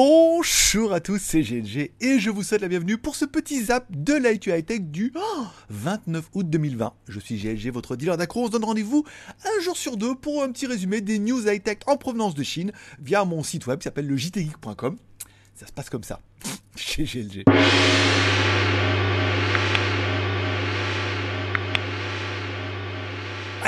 Bonjour à tous, c'est GLG et je vous souhaite la bienvenue pour ce petit zap de l'IQ High Tech du 29 août 2020. Je suis GLG, votre dealer d'accro. On se donne rendez-vous un jour sur deux pour un petit résumé des news high tech en provenance de Chine via mon site web qui s'appelle le jtgeek.com. Ça se passe comme ça chez GLG.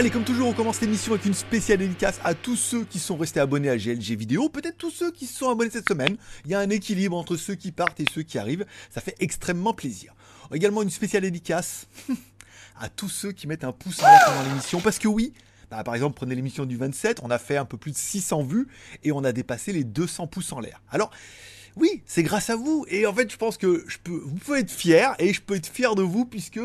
Allez, comme toujours, on commence l'émission avec une spéciale dédicace à tous ceux qui sont restés abonnés à GLG Vidéo, peut-être tous ceux qui se sont abonnés cette semaine. Il y a un équilibre entre ceux qui partent et ceux qui arrivent. Ça fait extrêmement plaisir. Également une spéciale dédicace à tous ceux qui mettent un pouce en l'air pendant l'émission, parce que oui, bah, par exemple, prenez l'émission du 27, on a fait un peu plus de 600 vues et on a dépassé les 200 pouces en l'air. Alors, oui, c'est grâce à vous. Et en fait, je pense que je peux, vous pouvez être fier et je peux être fier de vous puisque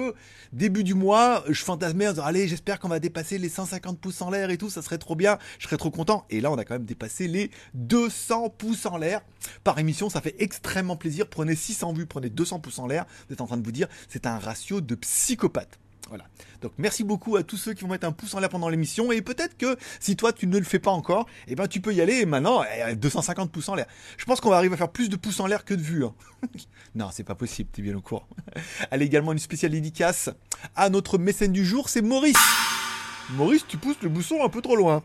début du mois, je fantasmais en disant, allez, j'espère qu'on va dépasser les 150 pouces en l'air et tout, ça serait trop bien, je serais trop content. Et là, on a quand même dépassé les 200 pouces en l'air par émission. Ça fait extrêmement plaisir. Prenez 600 vues, prenez 200 pouces en l'air. Vous êtes en train de vous dire, c'est un ratio de psychopathe. Voilà. Donc merci beaucoup à tous ceux qui vont mettre un pouce en l'air pendant l'émission et peut-être que si toi tu ne le fais pas encore, eh ben tu peux y aller et maintenant 250 pouces en l'air. Je pense qu'on va arriver à faire plus de pouces en l'air que de vues. Hein. non, c'est pas possible, es bien au courant. Allez également une spéciale dédicace à notre mécène du jour, c'est Maurice. Maurice, tu pousses le bouchon un peu trop loin.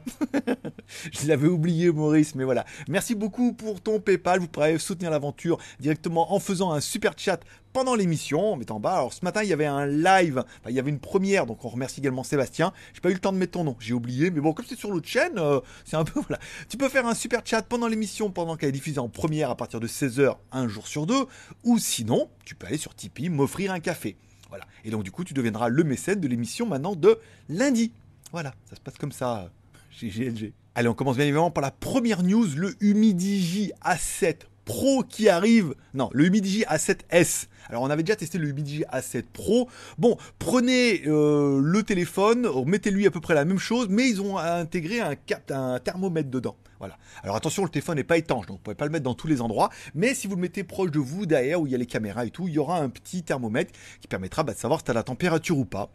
je l'avais oublié, Maurice, mais voilà. Merci beaucoup pour ton PayPal. Vous pourrez soutenir l'aventure directement en faisant un super chat pendant l'émission, en mettant en bas. Alors ce matin, il y avait un live, il y avait une première, donc on remercie également Sébastien. J'ai pas eu le temps de mettre ton nom, j'ai oublié, mais bon, comme c'est sur l'autre chaîne, euh, c'est un peu voilà. Tu peux faire un super chat pendant l'émission, pendant qu'elle est diffusée en première à partir de 16h, un jour sur deux, ou sinon, tu peux aller sur Tipeee, m'offrir un café. Voilà. Et donc du coup, tu deviendras le mécène de l'émission maintenant de lundi. Voilà, ça se passe comme ça chez GLG. Allez, on commence bien évidemment par la première news, le Humidigi A7 Pro qui arrive. Non, le Humidigi A7S. Alors on avait déjà testé le Humidigi A7 Pro. Bon, prenez euh, le téléphone, mettez-lui à peu près la même chose, mais ils ont intégré un, un thermomètre dedans. Voilà. Alors attention, le téléphone n'est pas étanche, donc vous ne pouvez pas le mettre dans tous les endroits. Mais si vous le mettez proche de vous, derrière où il y a les caméras et tout, il y aura un petit thermomètre qui permettra bah, de savoir si tu as la température ou pas.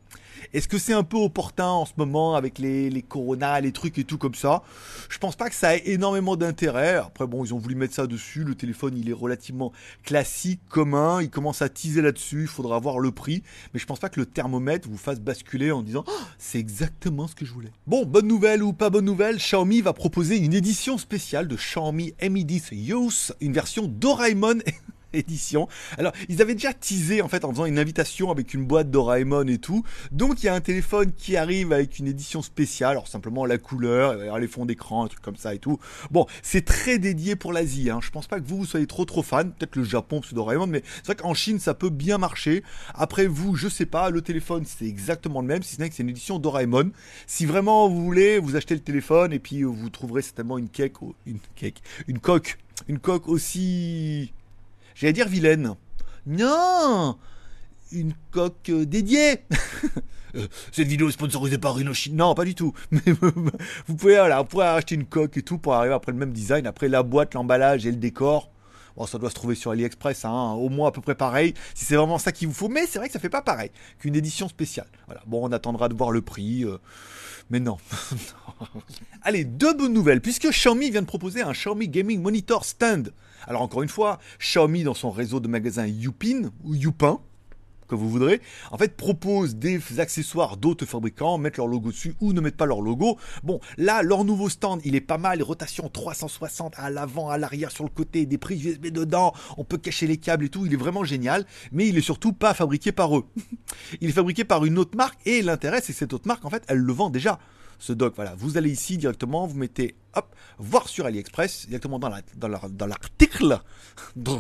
Est-ce que c'est un peu opportun en ce moment avec les, les coronas, les trucs et tout comme ça? Je pense pas que ça ait énormément d'intérêt. Après, bon, ils ont voulu mettre ça dessus. Le téléphone, il est relativement classique, commun. Il commence à teaser là-dessus. Il faudra voir le prix. Mais je pense pas que le thermomètre vous fasse basculer en disant oh, c'est exactement ce que je voulais. Bon, bonne nouvelle ou pas bonne nouvelle, Xiaomi va proposer une édition spéciale de Xiaomi Mi 10 Youth, une version Doraemon Alors, ils avaient déjà teasé en fait en faisant une invitation avec une boîte Doraemon et tout. Donc, il y a un téléphone qui arrive avec une édition spéciale. Alors, simplement la couleur, les fonds d'écran, un truc comme ça et tout. Bon, c'est très dédié pour l'Asie. Hein. Je pense pas que vous, vous soyez trop trop fan. Peut-être le Japon, c'est Doraemon, mais c'est vrai qu'en Chine, ça peut bien marcher. Après, vous, je sais pas, le téléphone, c'est exactement le même, si ce n'est que c'est une édition Doraemon. Si vraiment vous voulez, vous achetez le téléphone et puis vous trouverez certainement une cake, une cake, une coque, une coque aussi J'allais dire vilaine. Non Une coque euh, dédiée euh, cette vidéo est sponsorisée par Chine. Non, pas du tout. Vous pouvez, voilà, acheter une coque et tout pour arriver après le même design. Après la boîte, l'emballage et le décor. Bon, ça doit se trouver sur AliExpress, hein, au moins à peu près pareil, si c'est vraiment ça qu'il vous faut. Mais c'est vrai que ça fait pas pareil qu'une édition spéciale. Voilà. Bon, on attendra de voir le prix. Euh, mais non. Allez, deux bonnes nouvelles, puisque Xiaomi vient de proposer un Xiaomi Gaming Monitor Stand. Alors encore une fois, Xiaomi dans son réseau de magasins Youpin ou Youpin, que vous voudrez, en fait propose des accessoires d'autres fabricants, mettre leur logo dessus ou ne mettre pas leur logo. Bon, là, leur nouveau stand, il est pas mal, rotation 360 à l'avant, à l'arrière, sur le côté, des prises USB dedans, on peut cacher les câbles et tout, il est vraiment génial, mais il est surtout pas fabriqué par eux. il est fabriqué par une autre marque et l'intérêt c'est que cette autre marque, en fait, elle le vend déjà ce dock. Voilà, vous allez ici directement, vous mettez, voir sur AliExpress, directement dans l'article, dans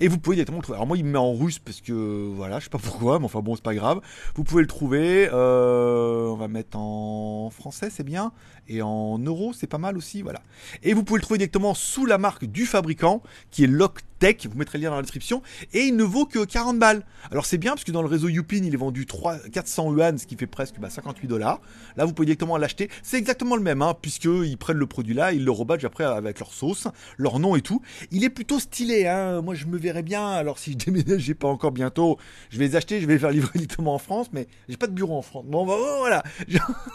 et vous pouvez directement le trouver. Alors moi, il me met en russe parce que, voilà, je sais pas pourquoi, mais enfin bon, c'est pas grave. Vous pouvez le trouver, euh, on va mettre en français, c'est bien, et en euros, c'est pas mal aussi, voilà. Et vous pouvez le trouver directement sous la marque du fabricant, qui est Loctech, vous mettrez le lien dans la description, et il ne vaut que 40 balles. Alors c'est bien, parce que dans le réseau Youpin, il est vendu 3, 400 yuan, ce qui fait presque 58 bah, dollars. Là, vous pouvez directement l'acheter. C'est exactement le même, hein, puisqu'ils prennent le produit là, ils le rebadgent après avec leur sauce, leur nom et tout. Il est plutôt stylé, hein. Moi, je me verrais bien. Alors, si je déménage, j'ai pas encore bientôt, je vais les acheter, je vais faire livrer directement en France, mais j'ai pas de bureau en France. Bon, bah, voilà.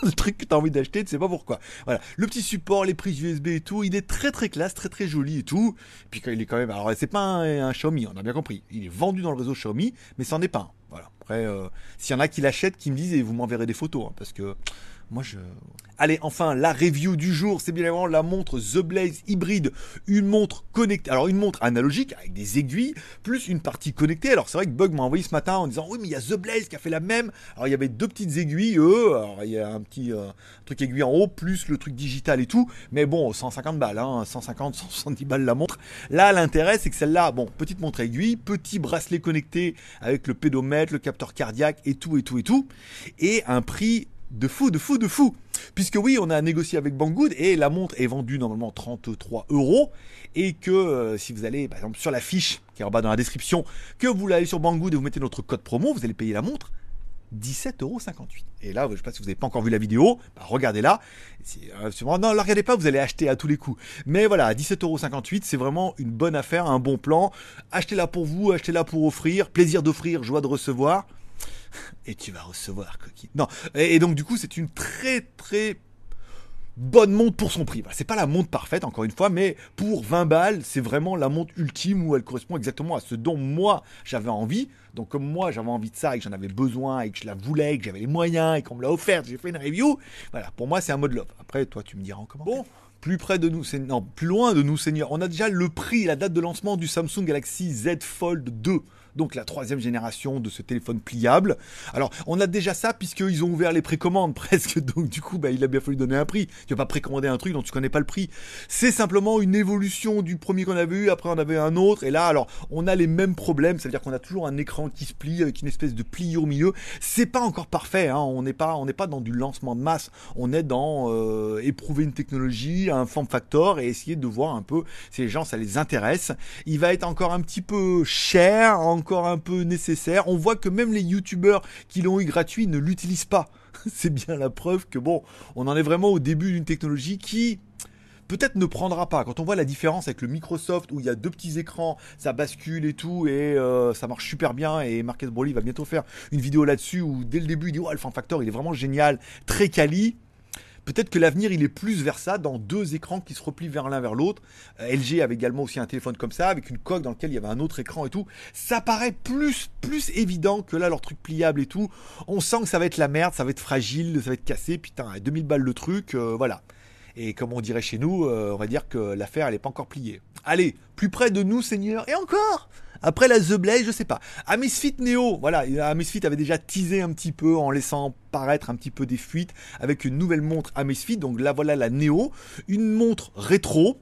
le truc que t'as envie d'acheter, tu sais pas pourquoi. Voilà. Le petit support, les prises USB et tout, il est très très classe, très très joli et tout. puis quand il est quand même, alors c'est pas un, un, Xiaomi, on a bien compris. Il est vendu dans le réseau Xiaomi, mais c'en est pas un. Voilà. Après, euh, s'il y en a qui l'achètent, qui me disent et vous m'enverrez des photos, hein, parce que moi, je. Allez, enfin, la review du jour, c'est bien évidemment la montre The Blaze hybride. Une montre connectée. Alors, une montre analogique avec des aiguilles, plus une partie connectée. Alors, c'est vrai que Bug m'a envoyé ce matin en disant Oui, mais il y a The Blaze qui a fait la même. Alors, il y avait deux petites aiguilles, eux. Alors, il y a un petit euh, truc aiguille en haut, plus le truc digital et tout. Mais bon, 150 balles, hein, 150, 170 balles la montre. Là, l'intérêt, c'est que celle-là, bon, petite montre aiguille, petit bracelet connecté avec le pédomètre, le capteur cardiaque et tout, et tout, et tout. Et un prix de fou, de fou, de fou. Puisque oui, on a négocié avec Banggood et la montre est vendue normalement 33 euros. Et que euh, si vous allez par exemple sur la fiche qui est en bas dans la description, que vous allez sur Banggood et vous mettez notre code promo, vous allez payer la montre 17,58 euros. Et là, je ne sais pas si vous n'avez pas encore vu la vidéo, bah, regardez-la. Euh, non, ne la regardez pas, vous allez acheter à tous les coups. Mais voilà, 17,58€, c'est vraiment une bonne affaire, un bon plan. Achetez-la pour vous, achetez-la pour offrir. Plaisir d'offrir, joie de recevoir et tu vas recevoir coquille. Non, et, donc du coup c'est une très très bonne montre pour son prix. c'est pas la montre parfaite encore une fois, mais pour 20 balles, c'est vraiment la montre ultime où elle correspond exactement à ce dont moi j'avais envie. Donc comme moi j'avais envie de ça et que j'en avais besoin et que je la voulais, et que j'avais les moyens et qu'on me l'a offerte, j'ai fait une review. Voilà, pour moi c'est un mode love. Après toi tu me diras en commentaire. Bon, plus près de nous, non, plus loin de nous, Seigneur. On a déjà le prix, la date de lancement du Samsung Galaxy Z Fold 2 donc la troisième génération de ce téléphone pliable. Alors, on a déjà ça puisqu'ils ont ouvert les précommandes presque, donc du coup, bah, il a bien fallu donner un prix. Tu vas pas précommander un truc dont tu connais pas le prix. C'est simplement une évolution du premier qu'on avait eu, après on avait un autre, et là, alors, on a les mêmes problèmes, c'est-à-dire qu'on a toujours un écran qui se plie avec une espèce de pli au milieu. C'est pas encore parfait, hein. on n'est pas, pas dans du lancement de masse, on est dans euh, éprouver une technologie, un form factor et essayer de voir un peu si les gens ça les intéresse. Il va être encore un petit peu cher, encore un peu nécessaire. On voit que même les youtubeurs qui l'ont eu gratuit ne l'utilisent pas. C'est bien la preuve que bon, on en est vraiment au début d'une technologie qui peut-être ne prendra pas. Quand on voit la différence avec le Microsoft où il y a deux petits écrans, ça bascule et tout, et euh, ça marche super bien. Et Marcus Broly va bientôt faire une vidéo là-dessus où dès le début il dit oh, le Factor il est vraiment génial, très quali. Peut-être que l'avenir, il est plus vers ça, dans deux écrans qui se replient vers l'un vers l'autre. Euh, LG avait également aussi un téléphone comme ça, avec une coque dans laquelle il y avait un autre écran et tout. Ça paraît plus, plus évident que là, leur truc pliable et tout. On sent que ça va être la merde, ça va être fragile, ça va être cassé. Putain, 2000 balles le truc, euh, voilà. Et comme on dirait chez nous, euh, on va dire que l'affaire, elle n'est pas encore pliée. Allez, plus près de nous, Seigneur, et encore après la The Blaze, je sais pas. Amazfit Neo, voilà, Amazfit avait déjà teasé un petit peu en laissant paraître un petit peu des fuites avec une nouvelle montre Amazfit. Donc là, voilà la Neo, une montre rétro,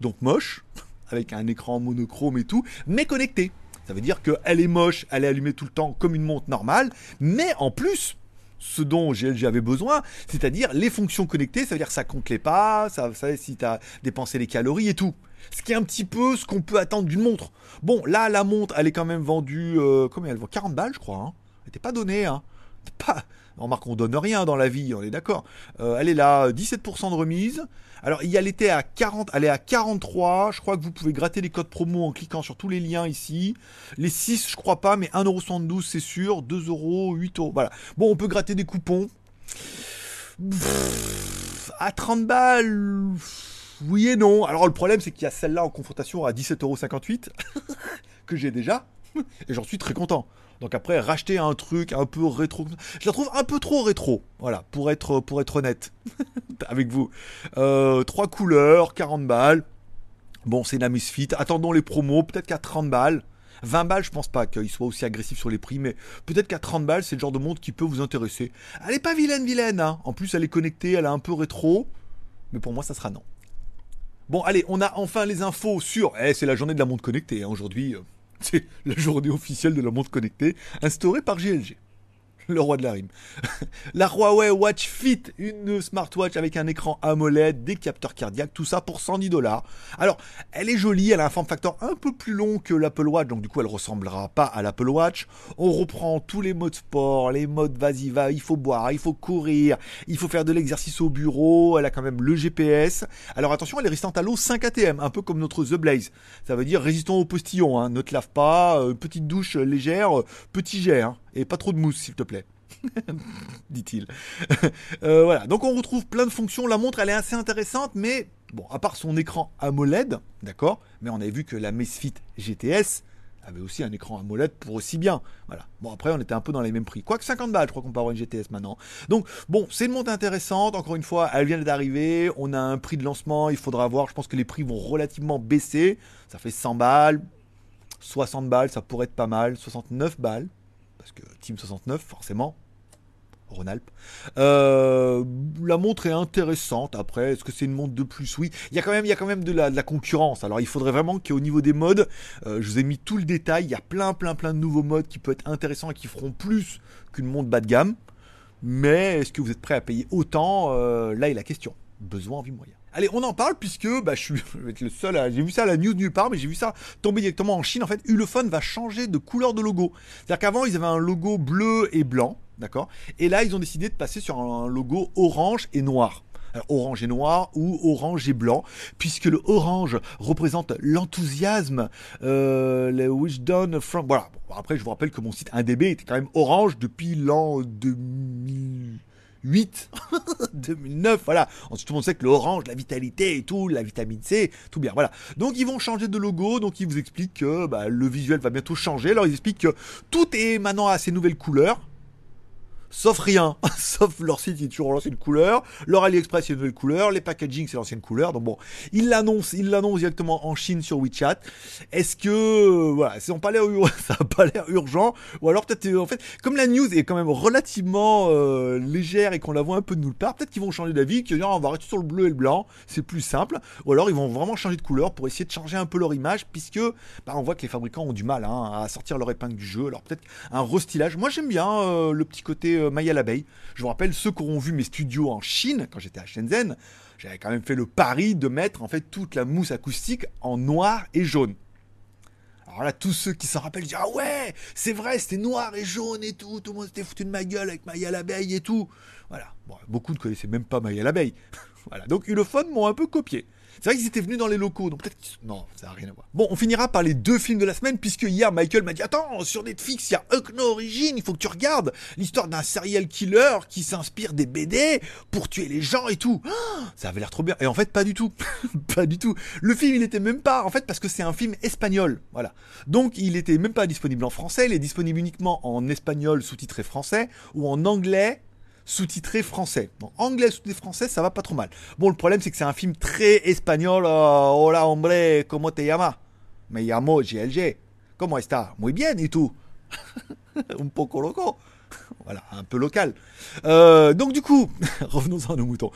donc moche, avec un écran monochrome et tout, mais connectée. Ça veut dire qu'elle est moche, elle est allumée tout le temps comme une montre normale, mais en plus, ce dont j'avais besoin, c'est-à-dire les fonctions connectées, ça veut dire ça compte les pas, ça, ça si tu as dépensé les calories et tout. Ce qui est un petit peu ce qu'on peut attendre d'une montre. Bon, là, la montre, elle est quand même vendue, euh, combien elle vaut? 40 balles, je crois. Hein. Elle n'était pas donnée, hein. Pas... On remarque, on donne rien dans la vie, on est d'accord. Euh, elle est là, 17% de remise. Alors, il y a l'été à 40, elle est à 43. Je crois que vous pouvez gratter les codes promo en cliquant sur tous les liens ici. Les 6, je crois pas, mais 1,72€ c'est sûr. 2€, 8€. Voilà. Bon, on peut gratter des coupons. à 30 balles oui et non. Alors le problème c'est qu'il y a celle-là en confrontation à 17,58€ que j'ai déjà et j'en suis très content. Donc après racheter un truc un peu rétro, je la trouve un peu trop rétro. Voilà, pour être honnête avec vous. Euh, trois couleurs, 40 balles. Bon, c'est une Fit. Attendons les promos, peut-être qu'à 30 balles. 20 balles, je pense pas qu'il soit aussi agressif sur les prix, mais peut-être qu'à 30 balles, c'est le genre de montre qui peut vous intéresser. Elle est pas vilaine, vilaine, hein. En plus, elle est connectée, elle est un peu rétro. Mais pour moi, ça sera non. Bon, allez, on a enfin les infos sur. Eh, c'est la journée de la montre connectée hein, aujourd'hui. C'est la journée officielle de la montre connectée instaurée par GLG. le roi de la rime. la Huawei Watch Fit, une smartwatch avec un écran AMOLED, des capteurs cardiaques, tout ça pour 110 dollars. Alors, elle est jolie, elle a un form factor un peu plus long que l'Apple Watch, donc du coup elle ressemblera pas à l'Apple Watch. On reprend tous les modes sport, les modes vas-y va, il faut boire, il faut courir, il faut faire de l'exercice au bureau, elle a quand même le GPS. Alors attention, elle est résistante à l'eau 5 ATM, un peu comme notre The Blaze. Ça veut dire résistant au postillon, hein. ne te lave pas, euh, petite douche légère, euh, petit jet, hein. Et pas trop de mousse s'il te plaît. dit-il. Euh, voilà, donc on retrouve plein de fonctions. La montre, elle est assez intéressante, mais bon, à part son écran AMOLED, d'accord, mais on avait vu que la Mesfit GTS avait aussi un écran AMOLED pour aussi bien. Voilà. Bon, après, on était un peu dans les mêmes prix. Quoique 50 balles, je crois qu'on peut avoir une GTS maintenant. Donc, bon, c'est une montre intéressante. Encore une fois, elle vient d'arriver. On a un prix de lancement. Il faudra voir. Je pense que les prix vont relativement baisser. Ça fait 100 balles. 60 balles, ça pourrait être pas mal. 69 balles. Parce que Team 69, forcément, Rhône-Alpes. Euh, la montre est intéressante. Après, est-ce que c'est une montre de plus? Oui. Il y a quand même, il y a quand même de la, concurrence. Alors, il faudrait vraiment qu'au niveau des modes, euh, je vous ai mis tout le détail. Il y a plein, plein, plein de nouveaux modes qui peuvent être intéressants et qui feront plus qu'une montre bas de gamme. Mais est-ce que vous êtes prêt à payer autant? Euh, Là est la question. Besoin, envie, moyen. Allez, on en parle puisque bah, je, suis, le seul. J'ai vu ça à la news nulle part, mais j'ai vu ça tomber directement en Chine. En fait, Ulefone va changer de couleur de logo. C'est-à-dire qu'avant, ils avaient un logo bleu et blanc. D'accord? Et là, ils ont décidé de passer sur un logo orange et noir. orange et noir ou orange et blanc, puisque le orange représente l'enthousiasme, euh, le wisdom from. Voilà. après, je vous rappelle que mon site 1DB était quand même orange depuis l'an 2008, 2009, voilà. Ensuite, tout le monde sait que l'orange, la vitalité et tout, la vitamine C, tout bien, voilà. Donc, ils vont changer de logo, donc ils vous expliquent que bah, le visuel va bientôt changer. Alors, ils expliquent que tout est maintenant à ces nouvelles couleurs sauf rien, sauf leur site, est toujours l'ancienne couleur, leur AliExpress, a une nouvelle couleur, les packaging, c'est l'ancienne couleur, donc bon, ils l'annoncent, ils l'annoncent directement en Chine sur WeChat. Est-ce que, voilà, ça n'a pas l'air, ça pas l'air urgent, ou alors peut-être, en fait, comme la news est quand même relativement euh, légère et qu'on la voit un peu de nulle part, peut-être qu'ils vont changer d'avis, qu'ils vont on va rester sur le bleu et le blanc, c'est plus simple, ou alors ils vont vraiment changer de couleur pour essayer de changer un peu leur image, puisque, bah, on voit que les fabricants ont du mal hein, à sortir leur épingle du jeu, alors peut-être un restylage. Moi j'aime bien euh, le petit côté euh, Maya l'abeille. Je vous rappelle, ceux qui auront vu mes studios en Chine, quand j'étais à Shenzhen, j'avais quand même fait le pari de mettre en fait toute la mousse acoustique en noir et jaune. Alors là, tous ceux qui s'en rappellent disent Ah ouais, c'est vrai, c'était noir et jaune et tout, tout le monde s'était foutu de ma gueule avec Maya l'abeille et tout. Voilà. beaucoup ne connaissaient même pas Maya l'abeille. voilà. Donc Ulefone m'ont un peu copié. C'est vrai qu'ils étaient venus dans les locaux, donc peut-être Non, ça n'a rien à voir. Bon, on finira par les deux films de la semaine, puisque hier, Michael m'a dit Attends, sur Netflix, il y a Huckno Origin, il faut que tu regardes l'histoire d'un serial killer qui s'inspire des BD pour tuer les gens et tout. ça avait l'air trop bien. Et en fait, pas du tout. pas du tout. Le film, il était même pas, en fait, parce que c'est un film espagnol. Voilà. Donc, il était même pas disponible en français, il est disponible uniquement en espagnol sous-titré français ou en anglais sous-titré français. Bon, anglais sous-titré français, ça va pas trop mal. Bon, le problème, c'est que c'est un film très espagnol. Euh, Hola, hombre, ¿cómo te llamas? Me llamo GLG. ¿Cómo está? Muy bien, et tout. Un poco loco. Voilà, un peu local. Euh, donc du coup, revenons-en à nos moutons.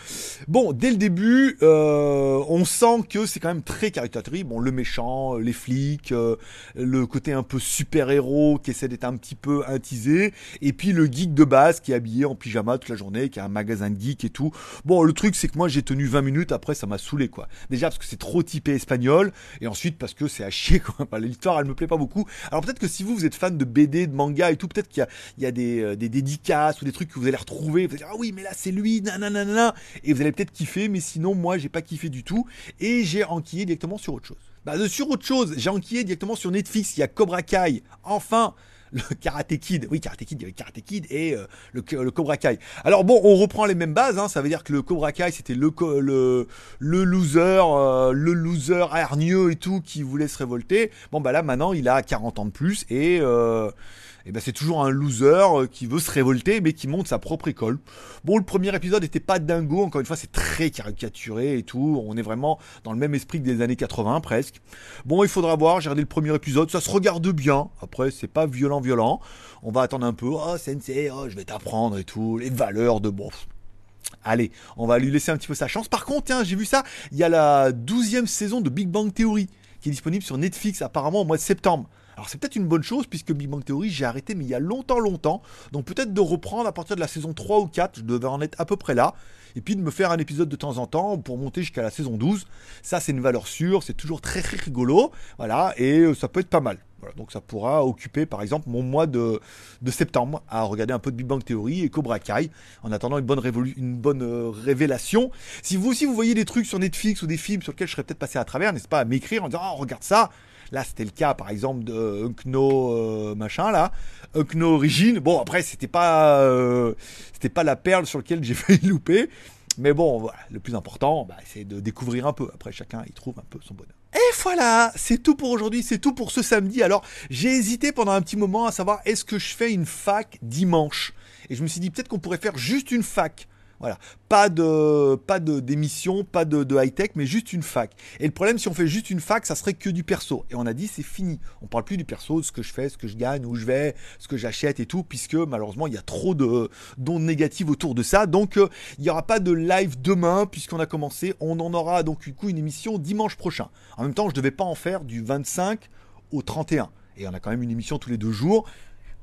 Bon, dès le début, euh, on sent que c'est quand même très caricatural. Bon, le méchant, les flics, euh, le côté un peu super-héros qui essaie d'être un petit peu intisé, et puis le geek de base qui est habillé en pyjama toute la journée, qui a un magasin de geek et tout. Bon, le truc c'est que moi j'ai tenu 20 minutes, après ça m'a saoulé quoi. Déjà parce que c'est trop typé espagnol, et ensuite parce que c'est à chier quoi. L'histoire elle me plaît pas beaucoup. Alors peut-être que si vous, vous êtes fan de BD, de manga et tout, peut-être qu'il y a, des, des dédicaces ou des trucs que vous allez retrouver. Vous allez dire, ah oui, mais là c'est lui, nanana, et vous allez peut-être kiffer, mais sinon, moi j'ai pas kiffé du tout, et j'ai enquillé directement sur autre chose. Bah, sur autre chose, j'ai enquillé directement sur Netflix, il y a Cobra Kai, enfin le Karate Kid. Oui, Karate Kid, il y avait Karate Kid et euh, le, Cobra Kai. Alors bon, on reprend les mêmes bases. Hein, ça veut dire que le Cobra Kai, c'était le, le, le loser, euh, le loser hargneux et tout qui voulait se révolter. Bon, bah là, maintenant, il a 40 ans de plus et... Euh, et ben c'est toujours un loser qui veut se révolter mais qui monte sa propre école. Bon, le premier épisode n'était pas dingo, encore une fois, c'est très caricaturé et tout. On est vraiment dans le même esprit que des années 80 presque. Bon, il faudra voir, j'ai regardé le premier épisode, ça se regarde bien. Après, c'est pas violent, violent. On va attendre un peu. Oh, sensei, oh, je vais t'apprendre et tout. Les valeurs de bon. Allez, on va lui laisser un petit peu sa chance. Par contre, tiens, j'ai vu ça, il y a la douzième saison de Big Bang Theory qui est disponible sur Netflix apparemment au mois de septembre. Alors c'est peut-être une bonne chose puisque Big Bang Theory j'ai arrêté mais il y a longtemps longtemps. Donc peut-être de reprendre à partir de la saison 3 ou 4, je devais en être à peu près là. Et puis de me faire un épisode de temps en temps pour monter jusqu'à la saison 12. Ça c'est une valeur sûre, c'est toujours très, rigolo. Voilà, et euh, ça peut être pas mal. Donc ça pourra occuper par exemple mon mois de, septembre à regarder un peu de Big Bang Theory et Cobra Kai en attendant une bonne, une bonne euh, révélation. Si vous aussi vous voyez des trucs sur Netflix ou des films sur lesquels je serais peut-être passé à travers, n'hésitez pas à m'écrire en disant oh, regarde ça. Là c'était le cas par exemple de Unkno euh, machin là, Unkno Origine. Bon après c'était pas euh, c'était pas la perle sur laquelle j'ai fait louper. Mais bon, le plus important, bah, c'est de découvrir un peu. Après, chacun, il trouve un peu son bonheur. Et voilà, c'est tout pour aujourd'hui, c'est tout pour ce samedi. Alors, j'ai hésité pendant un petit moment à savoir est-ce que je fais une fac dimanche? Et je me suis dit peut-être qu'on pourrait faire juste une fac voilà. Pas de, pas de d'émission, pas de, high-tech, mais juste une fac. Et le problème, si on fait juste une fac, ça serait que du perso. Et on a dit, c'est fini. On parle plus du perso, de ce que je fais, ce que je gagne, où je vais, ce que j'achète et tout, puisque malheureusement, il y a trop de d'ondes négatives autour de ça. Donc, euh, il n'y aura pas de live demain, puisqu'on a commencé. On en aura donc du coup une émission dimanche prochain. En même temps, je ne devais pas en faire du 25 au 31. Et on a quand même une émission tous les deux jours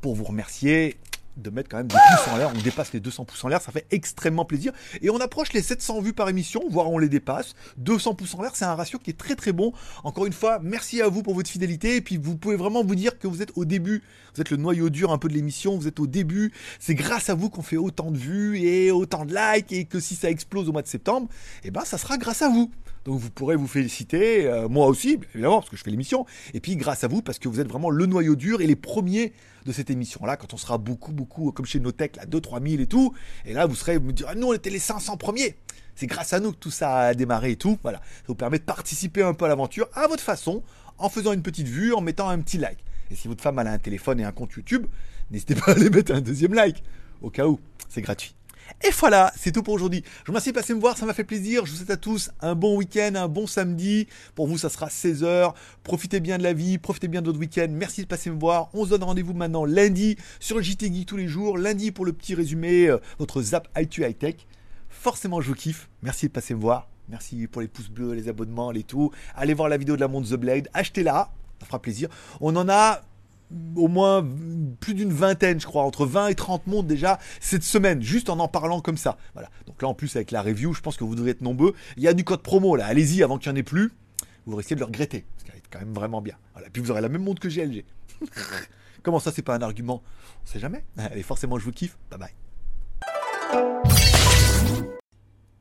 pour vous remercier de mettre quand même des pouces en l'air. On dépasse les 200 pouces en l'air, ça fait extrêmement plaisir. Et on approche les 700 vues par émission, voire on les dépasse. 200 pouces en l'air, c'est un ratio qui est très très bon. Encore une fois, merci à vous pour votre fidélité. Et puis vous pouvez vraiment vous dire que vous êtes au début. Vous êtes le noyau dur un peu de l'émission, vous êtes au début. C'est grâce à vous qu'on fait autant de vues et autant de likes. Et que si ça explose au mois de septembre, eh ben ça sera grâce à vous. Donc vous pourrez vous féliciter, euh, moi aussi, évidemment, parce que je fais l'émission. Et puis grâce à vous, parce que vous êtes vraiment le noyau dur et les premiers de cette émission-là, quand on sera beaucoup, beaucoup, comme chez Notech, là, 2-3 000 et tout. Et là, vous serez, vous me direz, ah, nous, on était les 500 premiers. C'est grâce à nous que tout ça a démarré et tout. Voilà. Ça vous permet de participer un peu à l'aventure à votre façon, en faisant une petite vue, en mettant un petit like. Et si votre femme a un téléphone et un compte YouTube, n'hésitez pas à aller mettre un deuxième like. Au cas où, c'est gratuit. Et voilà, c'est tout pour aujourd'hui. Je vous remercie de passer me voir, ça m'a fait plaisir. Je vous souhaite à tous un bon week-end, un bon samedi. Pour vous, ça sera 16h. Profitez bien de la vie, profitez bien de votre week-end. Merci de passer me voir. On se donne rendez-vous maintenant lundi sur le JT tous les jours. Lundi pour le petit résumé, euh, votre Zap i High Tech. Forcément, je vous kiffe. Merci de passer me voir. Merci pour les pouces bleus, les abonnements, les tout. Allez voir la vidéo de la montre The Blade. Achetez-la. Ça fera plaisir. On en a au moins plus d'une vingtaine, je crois, entre 20 et 30 mondes déjà cette semaine, juste en en parlant comme ça. Voilà. Donc là, en plus, avec la review, je pense que vous devriez être nombreux. Il y a du code promo là, allez-y avant qu'il n'y en ait plus. Vous risquez de le regretter, parce qu'elle est quand même vraiment bien. Voilà. Puis vous aurez la même montre que GLG. Comment ça, c'est pas un argument? On sait jamais. Allez, forcément, je vous kiffe. Bye bye.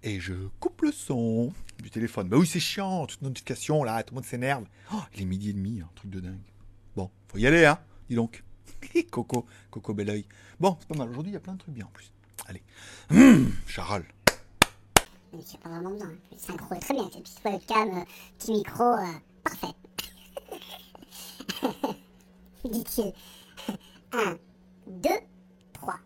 Et je coupe le son du téléphone. Bah oui, c'est chiant, toute notification là, tout le monde s'énerve. Oh, il est midi et demi, un truc de dingue. Bon, faut y aller, hein, dis donc. Coco, Coco bel oeil. Bon, c'est pas mal. Aujourd'hui, il y a plein de trucs bien en plus. Allez. Mmh, Charal. C'est pas vraiment besoin. Le synchro est très bien. Cette petite webcam, petit micro, euh, parfait. Dit-il. 1, 2, 3.